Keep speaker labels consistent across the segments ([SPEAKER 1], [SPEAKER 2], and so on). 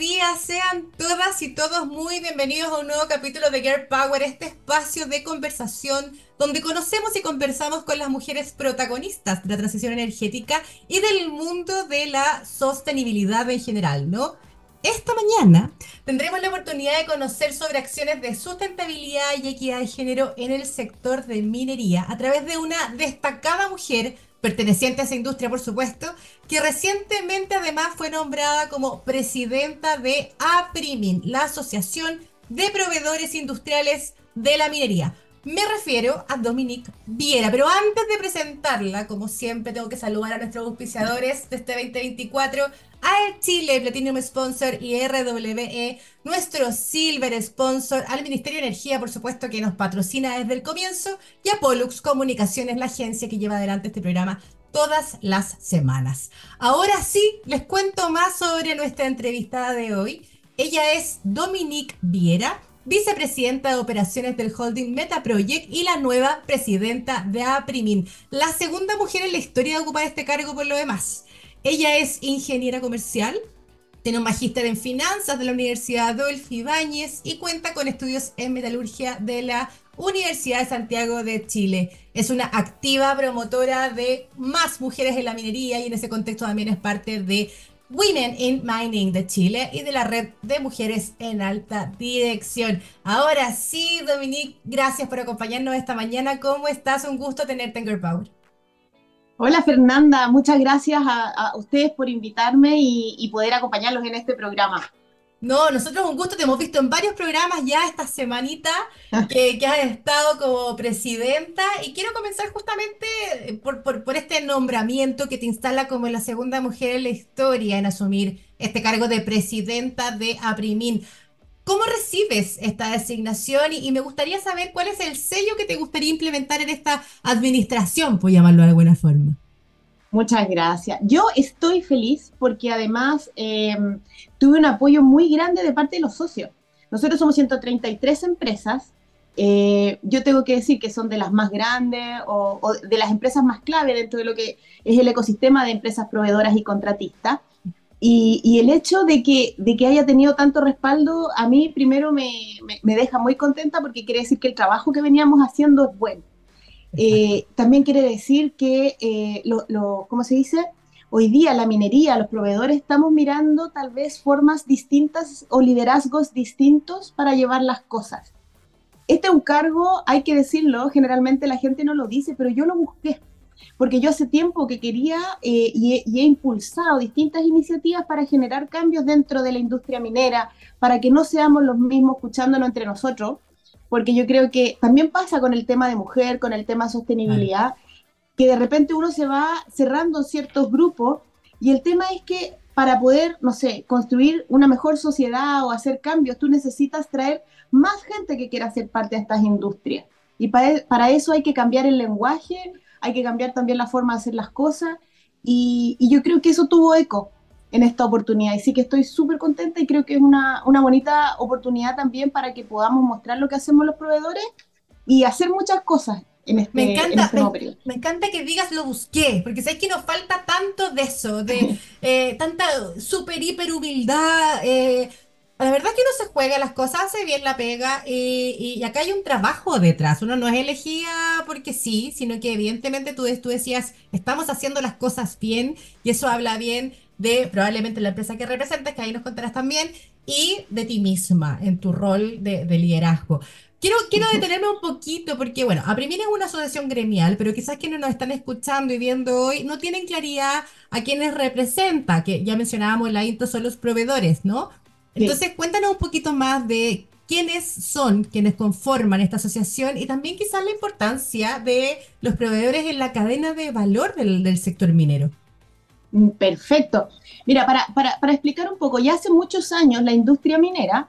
[SPEAKER 1] días, sean todas y todos muy bienvenidos a un nuevo capítulo de Girl Power, este espacio de conversación donde conocemos y conversamos con las mujeres protagonistas de la transición energética y del mundo de la sostenibilidad en general, ¿no? Esta mañana tendremos la oportunidad de conocer sobre acciones de sustentabilidad y equidad de género en el sector de minería a través de una destacada mujer perteneciente a esa industria, por supuesto, que recientemente además fue nombrada como presidenta de APRIMIN, la Asociación de Proveedores Industriales de la Minería. Me refiero a Dominique Viera, pero antes de presentarla, como siempre, tengo que saludar a nuestros auspiciadores de este 2024, a Chile Platinum Sponsor y RWE, nuestro Silver Sponsor, al Ministerio de Energía, por supuesto, que nos patrocina desde el comienzo, y a Pollux Comunicaciones, la agencia que lleva adelante este programa todas las semanas. Ahora sí, les cuento más sobre nuestra entrevistada de hoy. Ella es Dominique Viera vicepresidenta de operaciones del holding Meta Project y la nueva presidenta de APRIMIN, la segunda mujer en la historia de ocupar este cargo por lo demás. Ella es ingeniera comercial, tiene un magíster en finanzas de la Universidad Adolfo Ibáñez y cuenta con estudios en metalurgia de la Universidad de Santiago de Chile. Es una activa promotora de más mujeres en la minería y en ese contexto también es parte de Women in Mining de Chile y de la red de mujeres en alta dirección. Ahora sí, Dominique, gracias por acompañarnos esta mañana. ¿Cómo estás? Un gusto tenerte en Girl Power.
[SPEAKER 2] Hola Fernanda, muchas gracias a, ustedes por invitarme y poder acompañarlos en este programa.
[SPEAKER 1] No, nosotros un gusto, te hemos visto en varios programas ya esta semanita que, que has estado como presidenta y quiero comenzar justamente eh, por, por, este nombramiento que te instala como la segunda mujer en la historia en asumir este cargo de presidenta de APRIMIN. ¿Cómo recibes esta designación? Y, y, me gustaría saber cuál es el sello que te gustaría implementar en esta administración, por llamarlo de alguna forma.
[SPEAKER 2] Muchas gracias. Yo estoy feliz porque además em, tuve un apoyo muy grande de parte de los socios. Nosotros somos 133 empresas. Eh, yo tengo que decir que son de las más grandes o, de las empresas más clave dentro de lo que es el ecosistema de empresas proveedoras y contratistas. Y, el hecho de que, de que haya tenido tanto respaldo, a mí primero me, me deja muy contenta porque quiere decir que el trabajo que veníamos haciendo es bueno. Eh, también quiere decir que, eh, lo, ¿cómo se dice? Hoy día la minería, los proveedores, estamos mirando tal vez formas distintas o liderazgos distintos para llevar las cosas. Este es un cargo, hay que decirlo, generalmente la gente no lo dice, pero yo lo busqué, porque yo hace tiempo que quería eh, y, y, he, impulsado distintas iniciativas para generar cambios dentro de la industria minera, para que no seamos los mismos escuchándonos entre nosotros, porque yo creo que también pasa con el tema de mujer, con el tema de sostenibilidad, que de repente uno se va cerrando ciertos grupos y el tema es que para poder, no sé, construir una mejor sociedad o hacer cambios, tú necesitas traer más gente que quiera ser parte de estas industrias. Y para, para eso hay que cambiar el lenguaje, hay que cambiar también la forma de hacer las cosas. Y, y yo creo que eso tuvo eco en esta oportunidad. Y sí que estoy súper contenta y creo que es una, una, bonita oportunidad también para que podamos mostrar lo que hacemos los proveedores y hacer muchas cosas. En este,
[SPEAKER 1] me encanta, este me, encanta que digas lo busqué, porque sabes que nos falta tanto de eso, de eh, tanta super hiper humildad. Eh, la verdad que uno se juega las cosas, hace bien la pega y, y, acá hay un trabajo detrás. Uno no es elegida porque sí, sino que evidentemente tú, tú decías, estamos haciendo las cosas bien y eso habla bien de probablemente la empresa que representas, que ahí nos contarás también, y de ti misma en tu rol de, liderazgo. Quiero, quiero detenerme un poquito porque, bueno, Aprimir es una asociación gremial, pero quizás quienes nos están escuchando y viendo hoy no tienen claridad a quienes representa, que ya mencionábamos la intro son los proveedores, ¿no? Entonces, cuéntanos un poquito más de quiénes son quienes conforman esta asociación y también quizás la importancia de los proveedores en la cadena de valor del sector minero.
[SPEAKER 2] Mm, perfecto. Mira, para, para, explicar un poco, ya hace muchos años la industria minera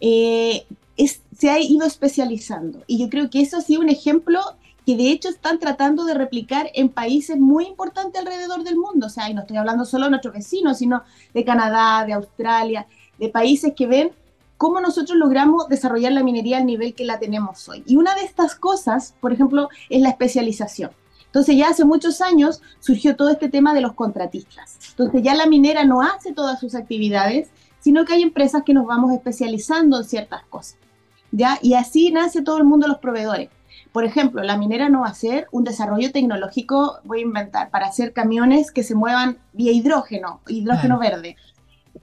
[SPEAKER 2] eh, se ha ido especializando y yo creo que eso ha sido un ejemplo que de hecho están tratando de replicar en países muy importantes alrededor del mundo. O sea, y no estoy hablando solo de nuestros vecinos, sino de Canadá, de Australia, de países que ven cómo nosotros logramos desarrollar la minería al nivel que la tenemos hoy. Y una de estas cosas, por ejemplo, es la especialización. Entonces ya hace muchos años surgió todo este tema de los contratistas. Entonces ya la minera no hace todas sus actividades, sino que hay empresas que nos vamos especializando en ciertas cosas. ¿ya? Y así nace todo el mundo los proveedores. Por ejemplo, la minera no va a hacer un desarrollo tecnológico, voy a inventar, para hacer camiones que se muevan vía hidrógeno, hidrógeno verde,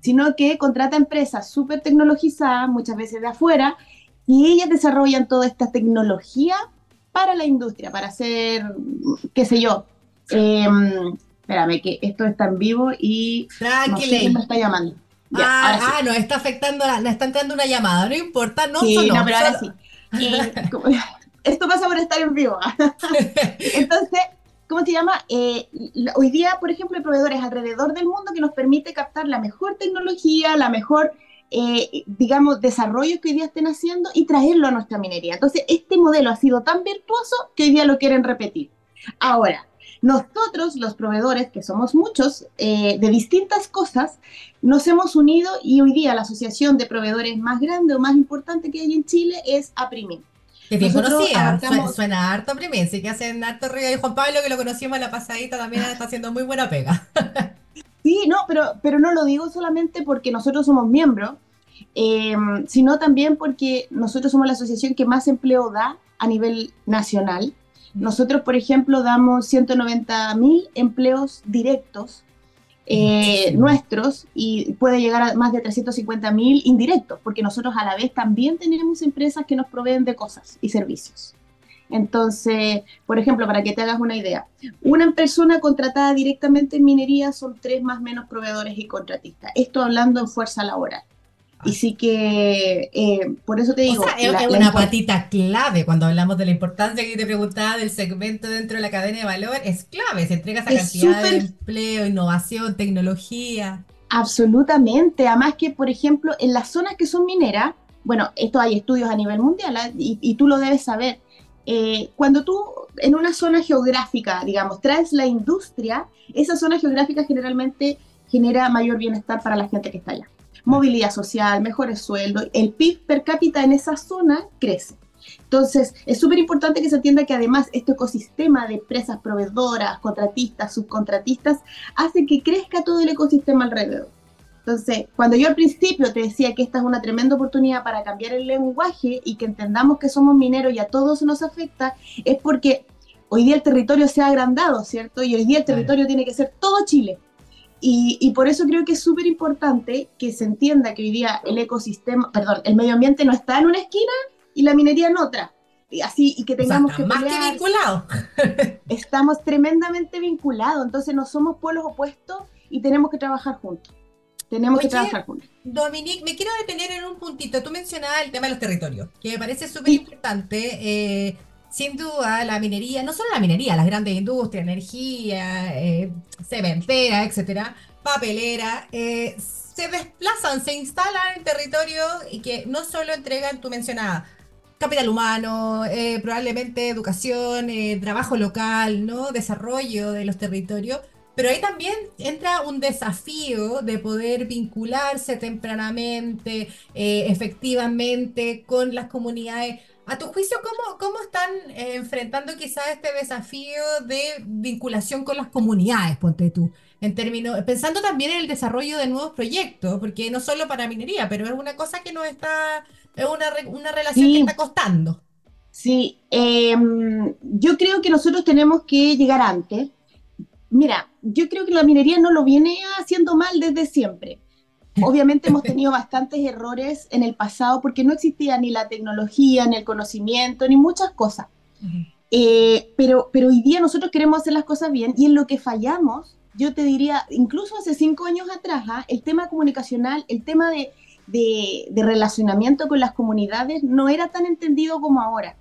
[SPEAKER 2] sino que contrata empresas súper tecnologizadas, muchas veces de afuera, y ellas desarrollan toda esta tecnología para la industria, para hacer, qué sé yo. Em, espérame, que esto está en vivo y
[SPEAKER 1] Tranquila.
[SPEAKER 2] me está llamando.
[SPEAKER 1] ah, ah no, está afectando, la, está entrando una llamada, no importa, no
[SPEAKER 2] sí, no, pero ahora sí. Eh, esto pasa por estar en vivo. Entonces, ¿cómo se llama? Eh, hoy día, por ejemplo, hay proveedores alrededor del mundo que nos permite captar la mejor tecnología, la mejor, eh, digamos, desarrollo que hoy día estén haciendo y traerlo a nuestra minería. Entonces, este modelo ha sido tan virtuoso que hoy día lo quieren repetir. Ahora, nosotros, los proveedores, que somos muchos, eh, de distintas cosas, nos hemos unido y hoy día la asociación de proveedores más grande o más importante que hay en Chile es APRIMIN.
[SPEAKER 1] Que bien conocía, suena, harto Primin, sí que hacen harto ruido. Y Juan Pablo, que lo conocimos la pasadita, también está haciendo muy buena pega.
[SPEAKER 2] sí, no, pero, pero no lo digo solamente porque nosotros somos miembros, em, sino también porque nosotros somos la asociación que más empleo da a nivel nacional. Nosotros, por ejemplo, damos 190 mil empleos directos eh, nuestros y puede llegar a más de 350 mil indirectos, porque nosotros a la vez también tenemos empresas que nos proveen de cosas y servicios. Entonces, por ejemplo, para que te hagas una idea, una persona contratada directamente en minería son tres más menos proveedores y contratistas. Esto hablando en fuerza laboral. Y sí que, eh, por eso te digo...
[SPEAKER 1] es, una patita clave cuando hablamos de la importancia que te preguntaba del segmento dentro de la cadena de valor, es clave, se entrega esa cantidad de empleo, innovación, tecnología.
[SPEAKER 2] Absolutamente, además que, por ejemplo, en las zonas que son mineras, bueno, esto hay estudios a nivel mundial ¿ah? y, tú lo debes saber, eh, cuando tú en una zona geográfica, digamos, traes la industria, esa zona geográfica generalmente genera mayor bienestar para la gente que está allá movilidad social, mejores sueldos, el PIB per cápita en esa zona crece. Entonces, es súper importante que se entienda que además este ecosistema de empresas proveedoras, contratistas, subcontratistas, hace que crezca todo el ecosistema alrededor. Entonces, cuando yo al principio te decía que esta es una tremenda oportunidad para cambiar el lenguaje y que entendamos que somos mineros y a todos nos afecta, es porque hoy día el territorio se ha agrandado, ¿cierto? Y hoy día el territorio tiene que ser todo Chile. Y, por eso creo que es súper importante que se entienda que hoy día el ecosistema, perdón, el medio ambiente no está en una esquina y la minería en otra. Y así, y que tengamos que
[SPEAKER 1] más que vinculados.
[SPEAKER 2] estamos tremendamente vinculados, entonces no somos pueblos opuestos y tenemos que trabajar juntos. Tenemos que trabajar juntos.
[SPEAKER 1] Dominique, me quiero detener en un puntito. Tú mencionabas el tema de los territorios, que me parece súper importante. Eh, sin duda, la minería, no solo la minería, las grandes industrias, energía, eh, cementera, etcétera, papelera, eh, se desplazan, se instalan en territorio y que no solo entregan, tú mencionabas, capital humano, eh, probablemente educación, trabajo local, ¿no? Desarrollo de los territorios. Pero ahí también entra un desafío de poder vincularse tempranamente, efectivamente, con las comunidades a tu juicio, ¿cómo, cómo están eh, enfrentando quizás este desafío de vinculación con las comunidades, ponte tú? En términos, pensando también en el desarrollo de nuevos proyectos, porque no solo para minería, pero es una cosa que nos está, es una, una relación que está costando.
[SPEAKER 2] Sí, em, yo creo que nosotros tenemos que llegar antes. Mira, yo creo que la minería no lo viene haciendo mal desde siempre. Obviamente hemos tenido bastantes errores en el pasado porque no existía ni la tecnología, ni el conocimiento, ni muchas cosas. Eh, pero, pero hoy día nosotros queremos hacer las cosas bien y en lo que fallamos, yo te diría, incluso hace cinco años atrás, ¿ah? el tema comunicacional, el tema de, de, relacionamiento con las comunidades no era tan entendido como ahora,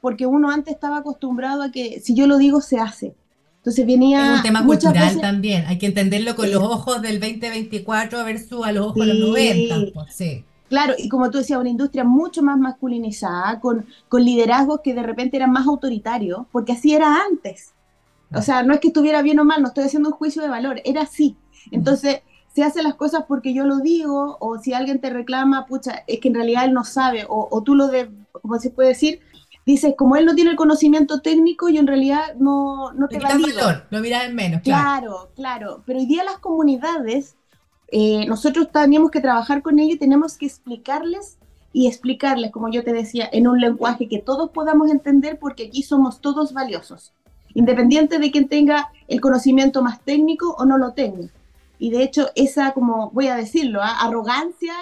[SPEAKER 2] porque uno antes estaba acostumbrado a que si yo lo digo se hace. Entonces venía...
[SPEAKER 1] Es un tema cultural también, hay que entenderlo con los ojos del 2024 versus a los ojos de los 90. Pues, sí.
[SPEAKER 2] Claro, y como tú decías, una industria mucho más masculinizada, con, con liderazgos que de repente eran más autoritarios, porque así era antes. O sea, no es que estuviera bien o mal, no estoy haciendo un juicio de valor, era así. Entonces, se hacen las cosas porque yo lo digo, o si alguien te reclama, pucha, es que en realidad él no sabe, o, o tú lo de, como se puede decir, dices, como él no tiene el conocimiento técnico, yo en realidad no, no te valido.
[SPEAKER 1] valor, lo miras en menos,
[SPEAKER 2] claro. Claro, claro. Pero hoy día las comunidades eh, nosotros teníamos que trabajar con ellos y tenemos que explicarles y explicarles, como yo te decía, en un lenguaje que todos podamos entender porque aquí somos todos valiosos, independiente de quien tenga el conocimiento más técnico o no lo tenga. Y de hecho, esa, como voy a decirlo, ¿ah? arrogancia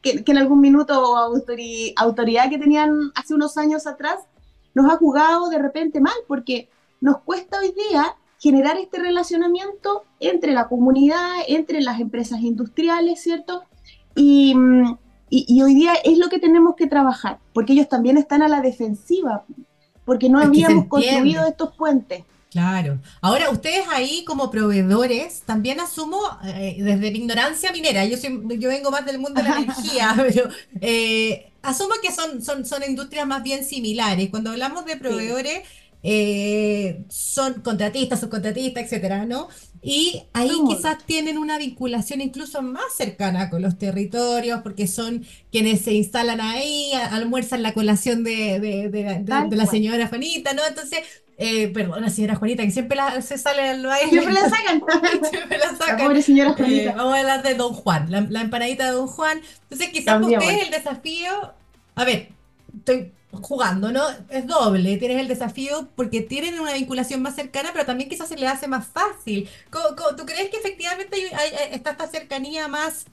[SPEAKER 2] que, en algún minuto o autoridad que tenían hace unos años atrás, nos ha jugado de repente mal, porque nos cuesta hoy día generar este relacionamiento entre la comunidad, entre las empresas industriales, ¿cierto? Y, y, hoy día es lo que tenemos que trabajar, porque ellos también están a la defensiva, porque no habíamos construido estos puentes.
[SPEAKER 1] Claro. Ahora, ustedes ahí como proveedores, también asumo eh, desde mi ignorancia minera, yo, yo vengo más del mundo de la energía, pero eh, asumo que son, son, son industrias más bien similares. Cuando hablamos de proveedores, eh, son contratistas, subcontratistas, etcétera, ¿no? Y ahí quizás tienen una vinculación incluso más cercana con los territorios, porque son quienes se instalan ahí, almuerzan la colación de, de, la señora Juanita, ¿no? Entonces, eh, perdón, la señora Juanita, que siempre se sale al baile.
[SPEAKER 2] Siempre la sacan. siempre la sacan. La pobre señora Juanita.
[SPEAKER 1] Eh, vamos a hablar de Don Juan, la, empanadita de Don Juan. Entonces, quizás ustedes el desafío, a ver, estoy jugando, ¿no? Es doble, tienes el desafío porque tienen una vinculación más cercana, pero también quizás se le hace más fácil. ¿Tú crees que efectivamente está esta cercanía más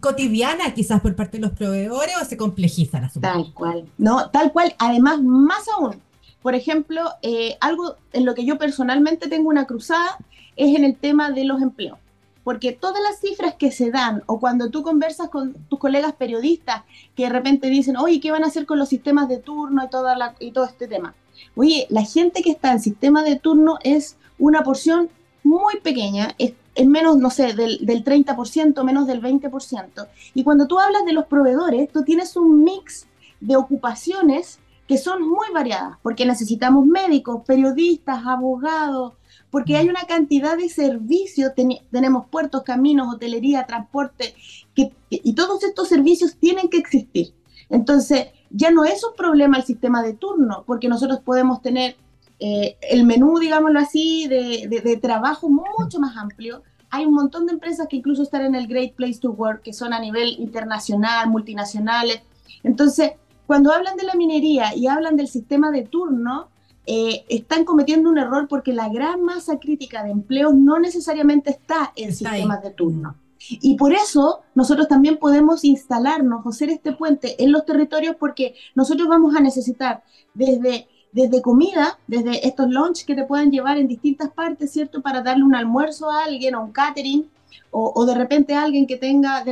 [SPEAKER 1] cotidiana quizás por parte de los proveedores o se complejiza la
[SPEAKER 2] Tal cual, no, tal cual. Además, más aún, por ejemplo, eh, algo en lo que yo personalmente tengo una cruzada es en el tema de los empleos porque todas las cifras que se dan o cuando tú conversas con tus colegas periodistas que de repente dicen, oye, ¿qué van a hacer con los sistemas de turno y, toda la, y todo este tema? Oye, la gente que está en sistema de turno es una porción muy pequeña, es, menos, no sé, del, del 30%, menos del 20%. Y cuando tú hablas de los proveedores, tú tienes un mix de ocupaciones que son muy variadas, porque necesitamos médicos, periodistas, abogados, porque hay una cantidad de servicios, tenemos puertos, caminos, hotelería, transporte, que, y todos estos servicios tienen que existir. Entonces, ya no es un problema el sistema de turno, porque nosotros podemos tener eh, el menú, digámoslo así, de, trabajo mucho más amplio. Hay un montón de empresas que incluso están en el Great Place to Work, que son a nivel internacional, multinacionales. Entonces, cuando hablan de la minería y hablan del sistema de turno, eh, están cometiendo un error porque la gran masa crítica de empleos no necesariamente está en sistemas de turno. Y por eso nosotros también podemos instalarnos o hacer este puente en los territorios porque nosotros vamos a necesitar desde, desde comida, desde estos lunch que te pueden llevar en distintas partes, ¿cierto? Para darle un almuerzo a alguien o un catering, o, de repente alguien que tenga,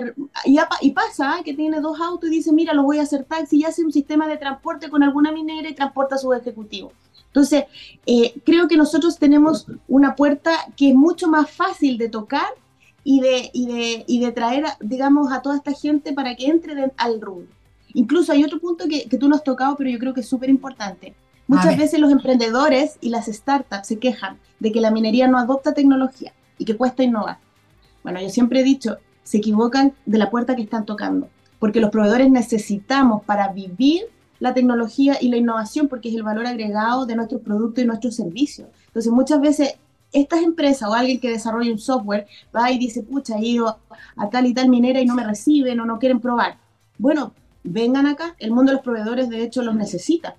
[SPEAKER 2] y, y, pasa ¿eh? que tiene dos autos y dice, mira, lo voy a hacer taxi y hace un sistema de transporte con alguna minera y transporta a su ejecutivo. Entonces, eh, creo que nosotros tenemos una puerta que es mucho más fácil de tocar y de, y de, y de traer, digamos, a toda esta gente para que entre al rubro. Incluso hay otro punto que, que, tú no has tocado, pero yo creo que es súper importante. Muchas veces los emprendedores y las startups se quejan de que la minería no adopta tecnología y que cuesta innovar. Bueno, yo siempre he dicho, se equivocan de la puerta que están tocando, porque los proveedores necesitamos para vivir la tecnología y la innovación porque es el valor agregado de nuestros productos y nuestros servicios. Entonces, muchas veces estas empresas o alguien que desarrolla un software va y dice, pucha, he ido a tal y tal minera y no me reciben o no quieren probar. Bueno, vengan acá, el mundo de los proveedores de hecho los necesita.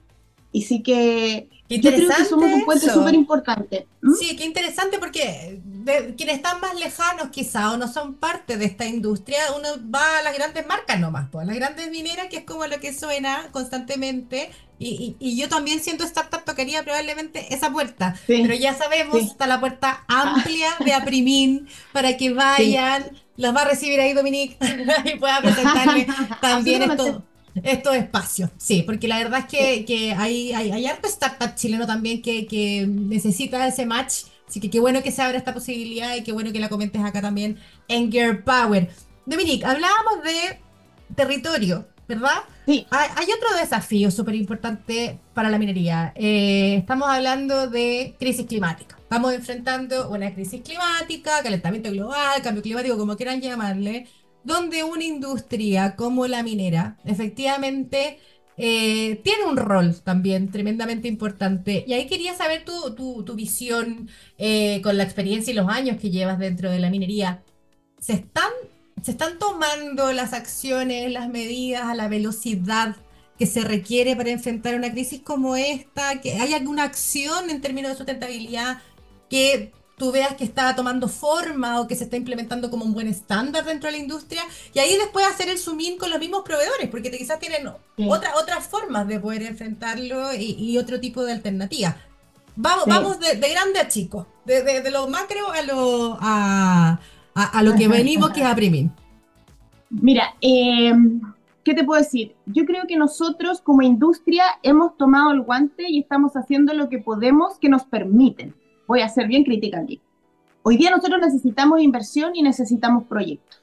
[SPEAKER 2] Y sí que yo creo que somos un puente súper importante.
[SPEAKER 1] ¿Mm? Sí, qué interesante porque quienes están más lejanos quizá o no son parte de esta industria, uno va a las grandes marcas nomás, pues, a las grandes mineras, que es como lo que suena constantemente. Y, y, yo también siento startup tocaría probablemente esa puerta. Pero ya sabemos, está la puerta amplia de Aprimin para que vayan. Los va a recibir ahí Dominique y pueda presentarle también esto estos espacios, sí, porque la verdad es que, que hay, hay, hay, harto startup chileno también que, que, necesita ese match, así que qué bueno que se abra esta posibilidad y qué bueno que la comentes acá también en Gear Power. Dominique, hablábamos de territorio, ¿verdad?
[SPEAKER 2] Sí.
[SPEAKER 1] Hay, otro desafío súper importante para la minería. Eh, estamos hablando de crisis climática. Estamos enfrentando una crisis climática, calentamiento global, cambio climático, como quieran llamarle donde una industria como la minera efectivamente eh, tiene un rol también tremendamente importante. Y ahí quería saber tu, tu, visión eh, con la experiencia y los años que llevas dentro de la minería. se están, se están tomando las acciones, las medidas a la velocidad que se requiere para enfrentar una crisis como esta, que hay alguna acción en términos de sustentabilidad que tú veas que está tomando forma o que se está implementando como un buen estándar dentro de la industria y ahí después hacer el zoom in con los mismos proveedores, porque quizás tienen otras formas de poder enfrentarlo y, otro tipo de alternativas. Vamos, vamos de, grande a chico, de, lo macro a lo, a, lo que venimos, que es a Primin.
[SPEAKER 2] Mira, em, ¿qué te puedo decir? Yo creo que nosotros como industria hemos tomado el guante y estamos haciendo lo que podemos que nos permiten voy a ser bien crítica aquí. Hoy día nosotros necesitamos inversión y necesitamos proyectos.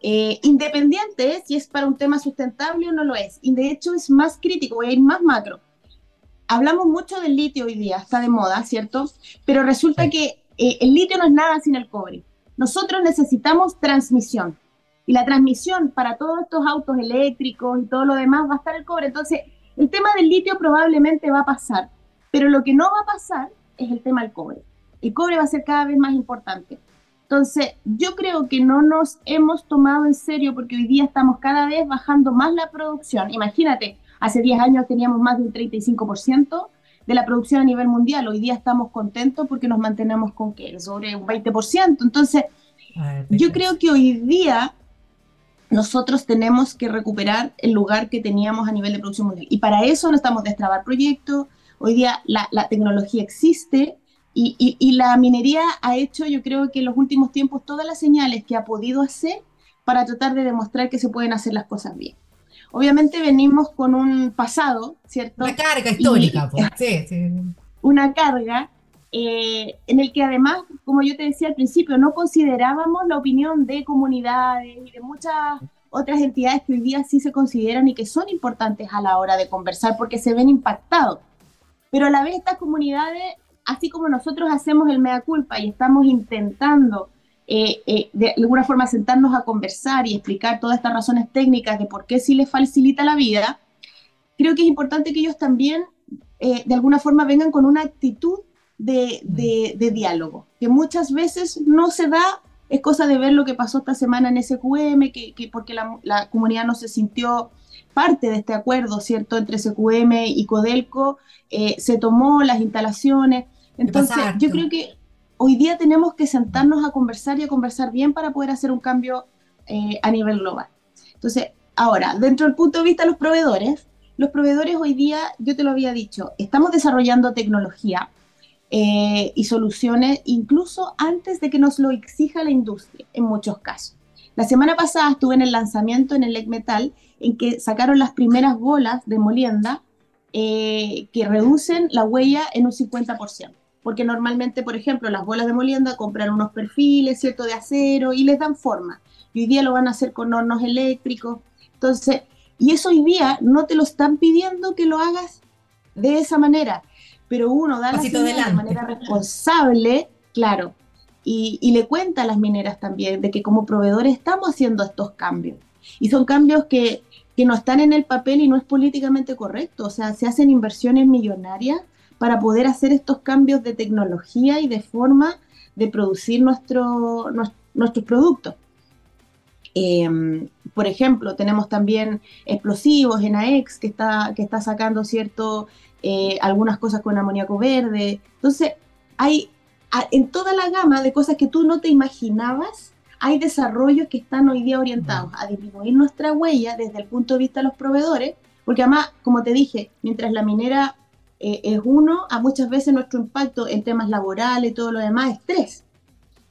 [SPEAKER 2] Eh, independiente si es para un tema sustentable o no lo es. Y de hecho es más crítico, voy a ir más macro. Hablamos mucho del litio hoy día, está de moda, ¿cierto? Pero resulta que eh, el litio no es nada sin el cobre. Nosotros necesitamos transmisión. Y la transmisión para todos estos autos eléctricos y todo lo demás va a estar el cobre. Entonces, el tema del litio probablemente va a pasar. Pero lo que no va a pasar es el tema del cobre. El cobre va a ser cada vez más importante. Entonces, yo creo que no nos hemos tomado en serio porque hoy día estamos cada vez bajando más la producción. Imagínate, hace 10 años teníamos más de un 35% de la producción a nivel mundial. Hoy día estamos contentos porque nos mantenemos con que sobre un 20%. Entonces, yo creo que hoy día nosotros tenemos que recuperar el lugar que teníamos a nivel de producción mundial. Y para eso no estamos destrabar proyectos, Hoy día la, tecnología existe y, la minería ha hecho, yo creo que en los últimos tiempos, todas las señales que ha podido hacer para tratar de demostrar que se pueden hacer las cosas bien. Obviamente venimos con un pasado, ¿cierto?
[SPEAKER 1] Una carga histórica, pues. sí, sí.
[SPEAKER 2] Una carga eh, en el que además, como yo te decía al principio, no considerábamos la opinión de comunidades y de muchas otras entidades que hoy día sí se consideran y que son importantes a la hora de conversar porque se ven impactados pero a la vez estas comunidades, así como nosotros hacemos el mea culpa y estamos intentando eh, eh, de alguna forma sentarnos a conversar y explicar todas estas razones técnicas de por qué sí les facilita la vida, creo que es importante que ellos también eh, de alguna forma vengan con una actitud de, diálogo, que muchas veces no se da, es cosa de ver lo que pasó esta semana en SQM, que, que porque la, la, comunidad no se sintió parte de este acuerdo, ¿cierto?, entre SQM y Codelco, eh, se tomó las instalaciones. Entonces, yo creo que hoy día tenemos que sentarnos a conversar y a conversar bien para poder hacer un cambio eh, a nivel global. Entonces, ahora, dentro del punto de vista de los proveedores, los proveedores hoy día, yo te lo había dicho, estamos desarrollando tecnología eh, y soluciones incluso antes de que nos lo exija la industria, en muchos casos. La semana pasada estuve en el lanzamiento en el EC Metal, en que sacaron las primeras bolas de molienda eh, que reducen la huella en un 50%. Porque normalmente, por ejemplo, las bolas de molienda compran unos perfiles, ¿cierto?, de acero y les dan forma. Y hoy día lo van a hacer con hornos eléctricos. Entonces, y eso hoy día no te lo están pidiendo que lo hagas de esa manera, pero uno da la de manera responsable, claro, y, le cuenta a las mineras también de que como proveedores estamos haciendo estos cambios. Y son cambios que, que no están en el papel y no es políticamente correcto. O sea, se hacen inversiones millonarias para poder hacer estos cambios de tecnología y de forma de producir nuestro, nuestros productos. Em, por ejemplo, tenemos también explosivos en AEX que está, que está sacando cierto, eh, algunas cosas con amoníaco verde. Entonces, hay en toda la gama de cosas que tú no te imaginabas, hay desarrollos que están hoy día orientados a disminuir nuestra huella desde el punto de vista de los proveedores, porque además, como te dije, mientras la minera eh, es uno, a muchas veces nuestro impacto en temas laborales y todo lo demás es tres.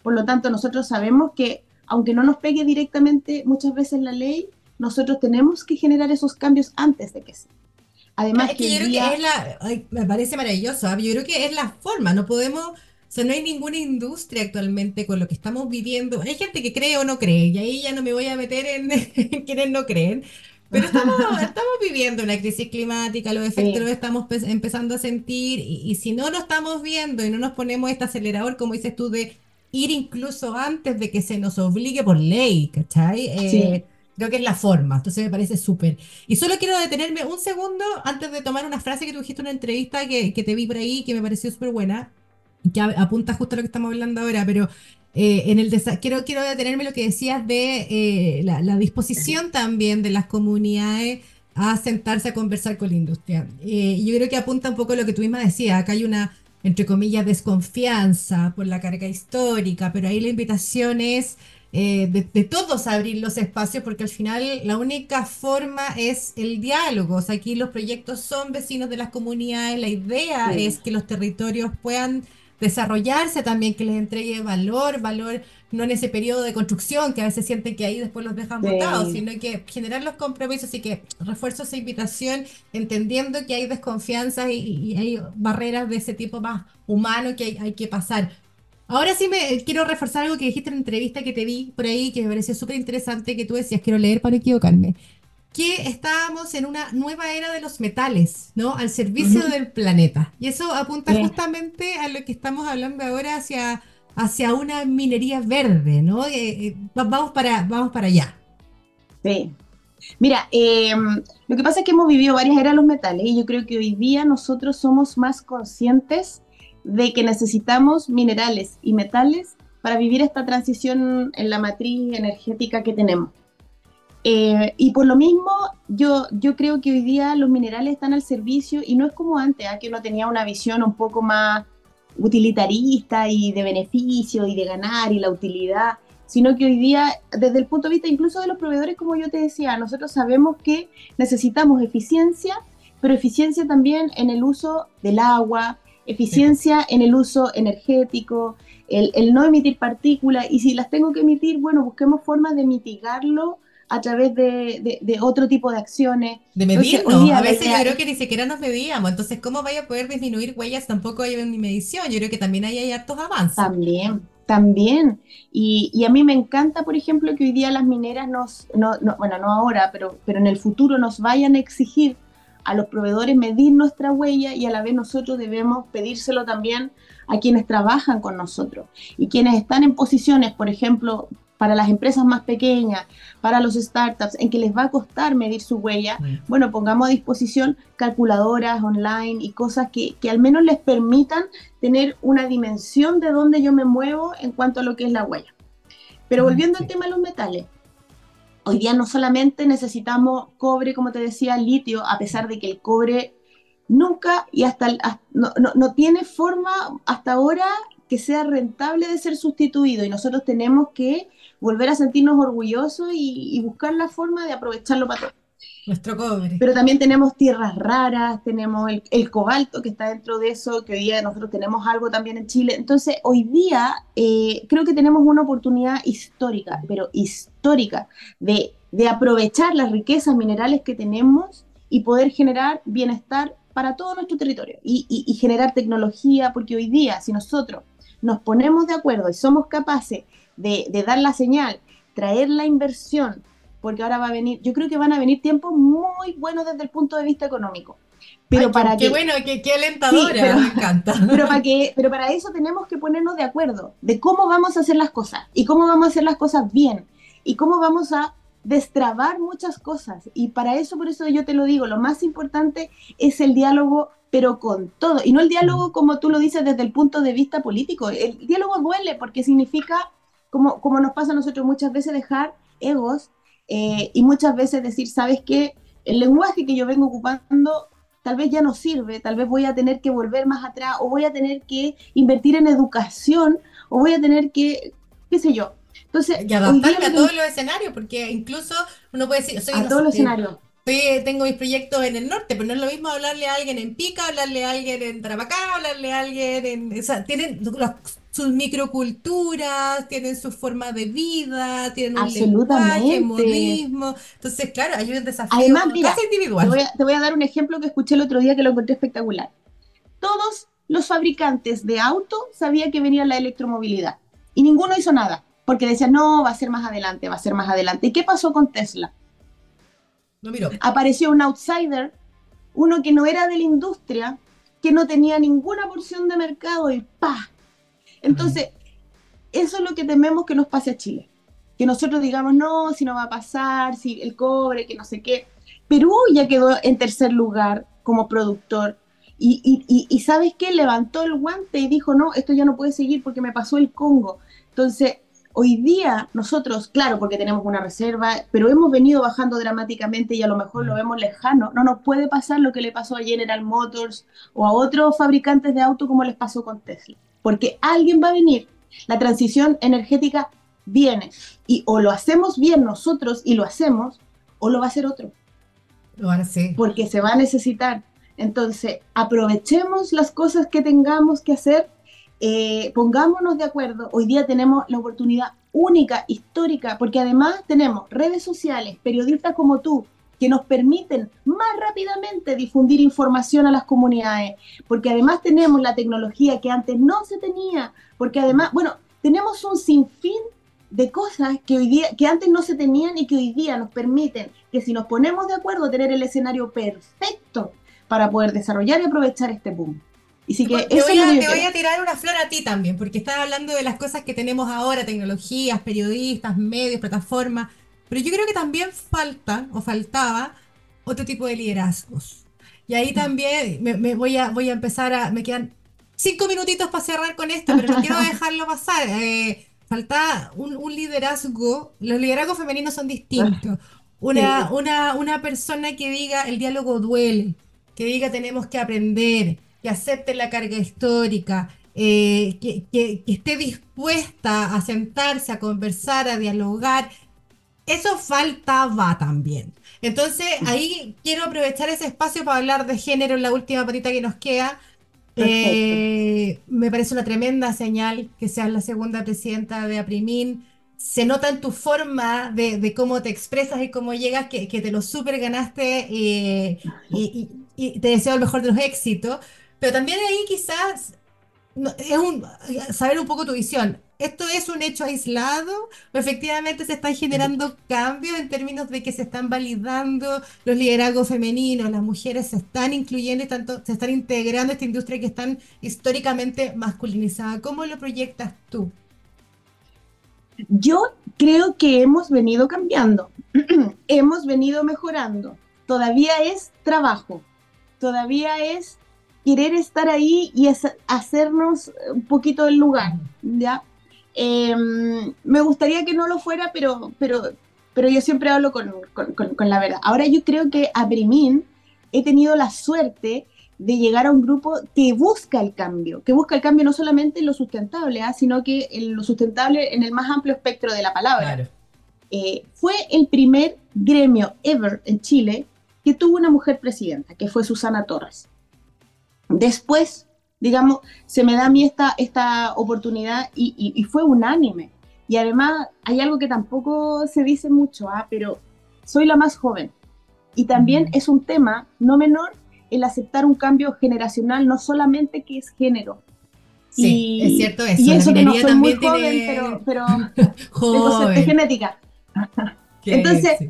[SPEAKER 2] Por lo tanto, nosotros sabemos que, aunque no nos pegue directamente muchas veces la ley, nosotros tenemos que generar esos cambios antes de que sea.
[SPEAKER 1] Además, que, yo creo que es la, me parece maravilloso, ¿ah? yo creo que es la forma, no podemos sea, no hay ninguna industria actualmente con lo que estamos viviendo. Hay gente que cree o no cree, y ahí ya no me voy a meter en, quienes no creen. Pero estamos, viviendo una crisis climática, los efectos los estamos empezando a sentir, y, si no lo estamos viendo y no nos ponemos este acelerador, como dices tú, de ir incluso antes de que se nos obligue por ley, ¿cachai? Eh, creo que es la forma, entonces me parece súper. Y solo quiero detenerme un segundo antes de tomar una frase que tú dijiste en una entrevista que, que te vi por ahí, que me pareció súper buena que apunta justo a lo que estamos hablando ahora, pero eh, en el quiero, quiero detenerme lo que decías de eh, la, disposición también de las comunidades a sentarse a conversar con la industria. Eh, yo creo que apunta un poco a lo que tú misma decías, acá hay una, entre comillas, desconfianza por la carga histórica, pero ahí la invitación es de, todos abrir los espacios, porque al final la única forma es el diálogo. O sea, aquí los proyectos son vecinos de las comunidades, la idea es que los territorios puedan desarrollarse también, que les entregue valor, valor no en ese periodo de construcción que a veces sienten que ahí después los dejan botados, sino que generar los compromisos y que refuerzo esa invitación entendiendo que hay desconfianzas y, hay barreras de ese tipo más humano que hay, que pasar. Ahora sí me quiero reforzar algo que dijiste en la entrevista que te vi por ahí, que me pareció súper interesante, que tú decías, quiero leer para equivocarme que estábamos en una nueva era de los metales, ¿no? Al servicio del planeta. Y eso apunta justamente a lo que estamos hablando ahora hacia, hacia una minería verde, ¿no? Eh, eh, vamos, para, vamos para allá.
[SPEAKER 2] Sí. Mira, em, lo que pasa es que hemos vivido varias eras de los metales y yo creo que hoy día nosotros somos más conscientes de que necesitamos minerales y metales para vivir esta transición en la matriz energética que tenemos. Eh, y por lo mismo, yo, yo creo que hoy día los minerales están al servicio y no es como antes, ¿ah? que uno tenía una visión un poco más utilitarista y de beneficio y de ganar y la utilidad, sino que hoy día, desde el punto de vista incluso de los proveedores, como yo te decía, nosotros sabemos que necesitamos eficiencia, pero eficiencia también en el uso del agua, eficiencia en el uso energético, el, el no emitir partículas, y si las tengo que emitir, bueno, busquemos formas de mitigarlo a través de, de, otro tipo de acciones.
[SPEAKER 1] De medirnos, a veces yo creo que ni siquiera nos medíamos, entonces ¿cómo vaya a poder disminuir huellas? Tampoco hay ni medición, yo creo que también hay, hay hartos avances.
[SPEAKER 2] También, también. Y, y, a mí me encanta, por ejemplo, que hoy día las mineras nos, no, no, bueno, no ahora, pero, pero en el futuro nos vayan a exigir a los proveedores medir nuestra huella y a la vez nosotros debemos pedírselo también a quienes trabajan con nosotros y quienes están en posiciones, por ejemplo, para las empresas más pequeñas, para los startups, en que les va a costar medir su huella, bueno, pongamos a disposición calculadoras online y cosas que, que, al menos les permitan tener una dimensión de dónde yo me muevo en cuanto a lo que es la huella. Pero volviendo al tema de los metales, hoy día no solamente necesitamos cobre, como te decía, litio, a pesar de que el cobre nunca y hasta, no, no, no, tiene forma hasta ahora que sea rentable de ser sustituido y nosotros tenemos que volver a sentirnos orgullosos y, buscar la forma de aprovecharlo para todo.
[SPEAKER 1] Nuestro cobre.
[SPEAKER 2] Pero también tenemos tierras raras, tenemos el, cobalto que está dentro de eso, que hoy día nosotros tenemos algo también en Chile. Entonces, hoy día eh, creo que tenemos una oportunidad histórica, pero histórica, de, de aprovechar las riquezas minerales que tenemos y poder generar bienestar para todo nuestro territorio y, y generar tecnología, porque hoy día, si nosotros nos ponemos de acuerdo y somos capaces de, dar la señal, traer la inversión, porque ahora va a venir, yo creo que van a venir tiempos muy buenos desde el punto de vista económico.
[SPEAKER 1] Pero para qué, bueno, qué, alentadora, me encanta.
[SPEAKER 2] Pero para, que, pero para eso tenemos que ponernos de acuerdo de cómo vamos a hacer las cosas y cómo vamos a hacer las cosas bien y cómo vamos a destrabar muchas cosas. Y para eso, por eso yo te lo digo, lo más importante es el diálogo, pero con todo. Y no el diálogo como tú lo dices desde el punto de vista político. El diálogo duele porque significa como, como nos pasa a nosotros muchas veces dejar egos eh, y muchas veces decir, ¿sabes qué? El lenguaje que yo vengo ocupando tal vez ya no sirve, tal vez voy a tener que volver más atrás o voy a tener que invertir en educación o voy a tener que, qué sé yo.
[SPEAKER 1] Entonces, y adaptarme a todos los escenarios, porque incluso uno puede decir,
[SPEAKER 2] soy a todos los escenarios.
[SPEAKER 1] tengo mis proyectos en el norte, pero no es lo mismo hablarle a alguien en Pica, hablarle a alguien en Tarapacá, hablarle a alguien en... O sea, tienen los sus microculturas, tienen su forma de vida, tienen un lenguaje, modismo. Entonces, claro, hay un desafío
[SPEAKER 2] Además, individual. Te voy, a, dar un ejemplo que escuché el otro día que lo encontré espectacular. Todos los fabricantes de auto sabían que venía la electromovilidad y ninguno hizo nada porque decían, no, va a ser más adelante, va a ser más adelante. ¿Y qué pasó con Tesla?
[SPEAKER 1] No miro.
[SPEAKER 2] Apareció un outsider, uno que no era de la industria, que no tenía ninguna porción de mercado y ¡pa! Entonces, eso es lo que tememos que nos pase a Chile. Que nosotros digamos, no, si no va a pasar, si el cobre, que no sé qué. Perú ya quedó en tercer lugar como productor. Y, y, y, ¿sabes qué? Levantó el guante y dijo, no, esto ya no puede seguir porque me pasó el Congo. Entonces, hoy día nosotros, claro, porque tenemos una reserva, pero hemos venido bajando dramáticamente y a lo mejor lo vemos lejano, no nos puede pasar lo que le pasó a General Motors o a otros fabricantes de autos como les pasó con Tesla, porque alguien va a venir. La transición energética viene y o lo hacemos bien nosotros y lo hacemos, o lo va a hacer otro. Porque se va a necesitar. Entonces, aprovechemos las cosas que tengamos que hacer, eh, pongámonos de acuerdo. Hoy día tenemos la oportunidad única, histórica, porque además tenemos redes sociales, periodistas como tú, que nos permiten más rápidamente difundir información a las comunidades, porque además tenemos la tecnología que antes no se tenía, porque además, bueno, tenemos un sinfín de cosas que hoy día, que antes no se tenían y que hoy día nos permiten que si nos ponemos de acuerdo tener el escenario perfecto para poder desarrollar y aprovechar este boom. Y sí que
[SPEAKER 1] te, voy a, te voy a tirar una flor a ti también, porque estás hablando de las cosas que tenemos ahora, tecnologías, periodistas, medios, plataformas, pero yo creo que también falta o faltaba otro tipo de liderazgos. Y ahí también me, voy, a, voy a empezar a, me quedan cinco minutitos para cerrar con esto, pero no quiero dejarlo pasar. Eh, falta un, liderazgo, los liderazgos femeninos son distintos. Una, una, una persona que diga el diálogo duele, que diga tenemos que aprender, que acepte la carga histórica, eh, que, que, esté dispuesta a sentarse, a conversar, a dialogar. Eso faltaba también. Entonces, ahí quiero aprovechar ese espacio para hablar de género en la última patita que nos queda, eh, me parece una tremenda señal que seas la segunda presidenta de Aprimín. Se nota en tu forma de, cómo te expresas y cómo llegas que, te lo super ganaste eh, y, te deseo el mejor de los éxitos. Pero también ahí quizás es saber un poco tu visión. ¿Esto es un hecho aislado efectivamente se están generando cambios en términos de que se están validando los liderazgos femeninos, las mujeres se están incluyendo y tanto se están integrando a esta industria que están históricamente masculinizada? ¿Cómo lo proyectas tú?
[SPEAKER 2] Yo creo que hemos venido cambiando, hemos venido mejorando. Todavía es trabajo, todavía es querer estar ahí y hacernos un poquito el lugar, ¿ya? Em, me gustaría que no lo fuera, pero, pero, pero yo siempre hablo con, con, la verdad. Ahora yo creo que a Brimín he tenido la suerte de llegar a un grupo que busca el cambio, que busca el cambio no solamente en lo sustentable, ¿ah? sino que en lo sustentable en el más amplio espectro de la palabra. Eh, fue el primer gremio ever en Chile que tuvo una mujer presidenta, que fue Susana Torres. Después digamos, se me da a mí esta, esta oportunidad y, fue unánime. Y además hay algo que tampoco se dice mucho, ¿ah? pero soy la más joven. Y también es un tema no menor el aceptar un cambio generacional, no solamente que es género.
[SPEAKER 1] Sí, es cierto eso.
[SPEAKER 2] Y eso que no soy muy joven, pero, pero es genética. Entonces,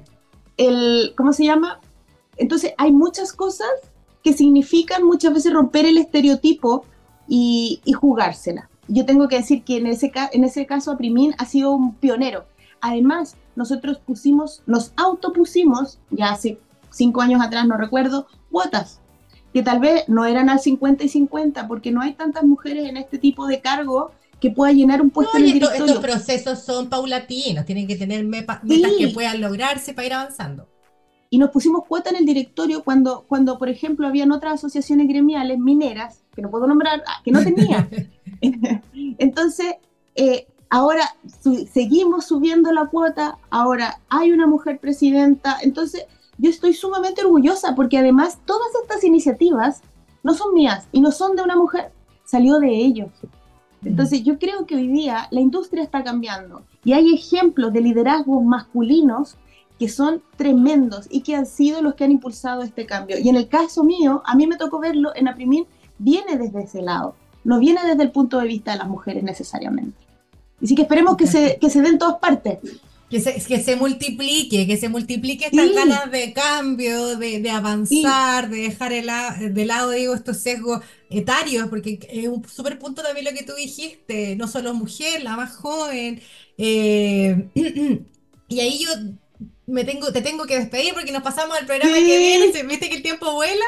[SPEAKER 2] el, ¿cómo se llama? Entonces hay muchas cosas que significan muchas veces romper el estereotipo y, jugársela. Yo tengo que decir que en ese, en ese caso Aprimín ha sido un pionero. Además, nosotros pusimos, nos autopusimos, ya hace cinco años atrás, no recuerdo, cuotas, que tal vez no eran al 50 y 50, porque no hay tantas mujeres en este tipo de cargo que pueda llenar un puesto en el.
[SPEAKER 1] Estos procesos son paulatinos, tienen que tener metas que puedan lograrse para ir avanzando
[SPEAKER 2] y nos pusimos cuota en el directorio cuando, cuando, por ejemplo, habían otras asociaciones gremiales mineras, que no puedo nombrar, ah, que no tenía. Entonces, eh, ahora seguimos subiendo la cuota, ahora hay una mujer presidenta, entonces yo estoy sumamente orgullosa porque además todas estas iniciativas no son mías y no son de una mujer, salió de ellos. Mm. Entonces yo creo que hoy día la industria está cambiando y hay ejemplos de liderazgos masculinos que son tremendos y que han sido los que han impulsado este cambio. Y en el caso mío, a mí me tocó verlo en Aprimín, viene desde ese lado, no viene desde el punto de vista de las mujeres necesariamente. Así que esperemos que se, que se den todas partes.
[SPEAKER 1] Que se, que se multiplique, que se multiplique estas ganas de cambio, de, de avanzar, de dejar el, de lado, digo, estos sesgos etarios, porque es un súper punto también lo que tú dijiste, no solo mujer, la más joven. Eh, y ahí yo me tengo, te tengo que despedir porque nos pasamos al programa que viene, viste que el tiempo vuela.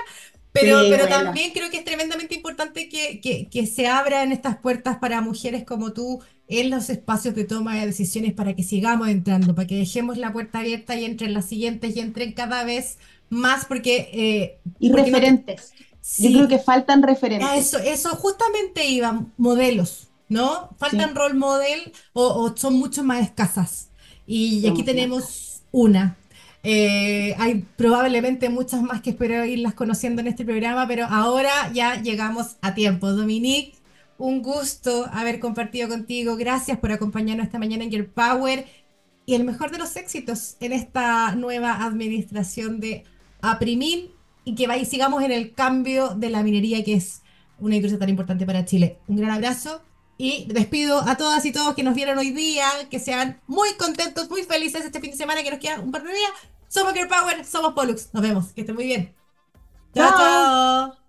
[SPEAKER 1] Pero, pero también creo que es tremendamente importante que, que, que, se abran estas puertas para mujeres como tú en los espacios de toma de decisiones para que sigamos entrando, para que dejemos la puerta abierta y entren las siguientes y entren cada vez más porque...
[SPEAKER 2] Eh, y referentes. Yo creo que faltan referentes.
[SPEAKER 1] Eso, eso justamente iba, modelos, ¿no? Faltan role model o, son mucho más escasas. Y, aquí tenemos una. Eh, hay probablemente muchas más que espero irlas conociendo en este programa, pero ahora ya llegamos a tiempo. Dominique, un gusto haber compartido contigo. Gracias por acompañarnos esta mañana en Your Power y el mejor de los éxitos en esta nueva administración de Aprimil y que y sigamos en el cambio de la minería, que es una industria tan importante para Chile. Un gran abrazo y despido a todas y todos que nos vieron hoy día, que sean muy contentos, muy felices este fin de semana, que nos queda un par de días somos Girl Power, somos Pollux. Nos vemos. Que estén muy bien. chao. chao.